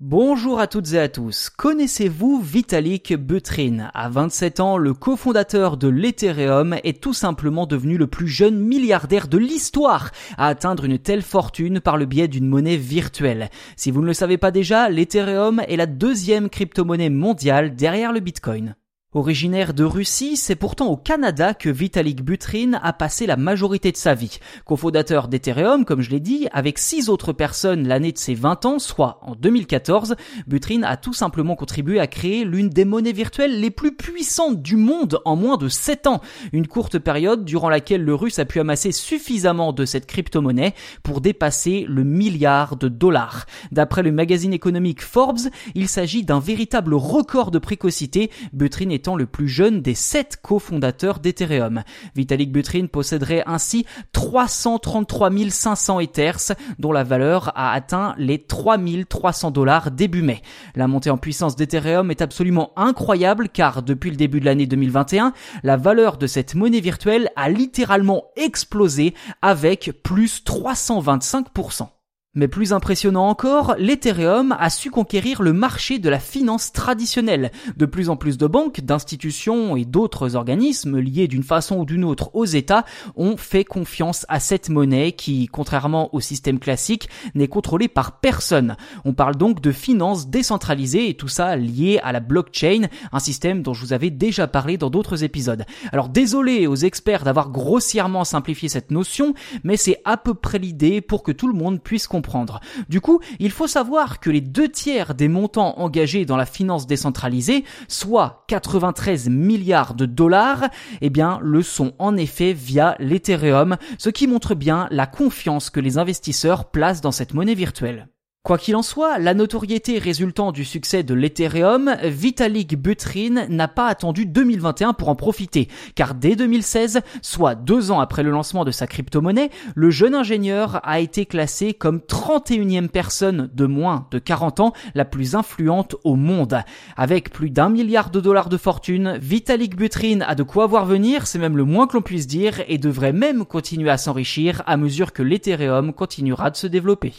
Bonjour à toutes et à tous. Connaissez-vous Vitalik Buterin? À 27 ans, le cofondateur de l'Ethereum est tout simplement devenu le plus jeune milliardaire de l'histoire à atteindre une telle fortune par le biais d'une monnaie virtuelle. Si vous ne le savez pas déjà, l'Ethereum est la deuxième crypto-monnaie mondiale derrière le Bitcoin. Originaire de Russie, c'est pourtant au Canada que Vitalik Buterin a passé la majorité de sa vie. Cofondateur d'Ethereum, comme je l'ai dit, avec six autres personnes l'année de ses 20 ans, soit en 2014, Buterin a tout simplement contribué à créer l'une des monnaies virtuelles les plus puissantes du monde en moins de 7 ans. Une courte période durant laquelle le russe a pu amasser suffisamment de cette crypto-monnaie pour dépasser le milliard de dollars. D'après le magazine économique Forbes, il s'agit d'un véritable record de précocité. Étant le plus jeune des sept cofondateurs d'Ethereum. Vitalik Buterin posséderait ainsi 333 500 Ethers, dont la valeur a atteint les 3300 dollars début mai. La montée en puissance d'Ethereum est absolument incroyable car depuis le début de l'année 2021, la valeur de cette monnaie virtuelle a littéralement explosé avec plus 325%. Mais plus impressionnant encore, l'Ethereum a su conquérir le marché de la finance traditionnelle. De plus en plus de banques, d'institutions et d'autres organismes liés d'une façon ou d'une autre aux États ont fait confiance à cette monnaie qui, contrairement au système classique, n'est contrôlée par personne. On parle donc de finance décentralisée et tout ça lié à la blockchain, un système dont je vous avais déjà parlé dans d'autres épisodes. Alors désolé aux experts d'avoir grossièrement simplifié cette notion, mais c'est à peu près l'idée pour que tout le monde puisse du coup, il faut savoir que les deux tiers des montants engagés dans la finance décentralisée, soit 93 milliards de dollars, eh bien, le sont en effet via l'Ethereum, ce qui montre bien la confiance que les investisseurs placent dans cette monnaie virtuelle. Quoi qu'il en soit, la notoriété résultant du succès de l'Ethereum, Vitalik Buterin n'a pas attendu 2021 pour en profiter, car dès 2016, soit deux ans après le lancement de sa crypto-monnaie, le jeune ingénieur a été classé comme 31e personne de moins de 40 ans la plus influente au monde. Avec plus d'un milliard de dollars de fortune, Vitalik Buterin a de quoi voir venir, c'est même le moins que l'on puisse dire, et devrait même continuer à s'enrichir à mesure que l'Ethereum continuera de se développer.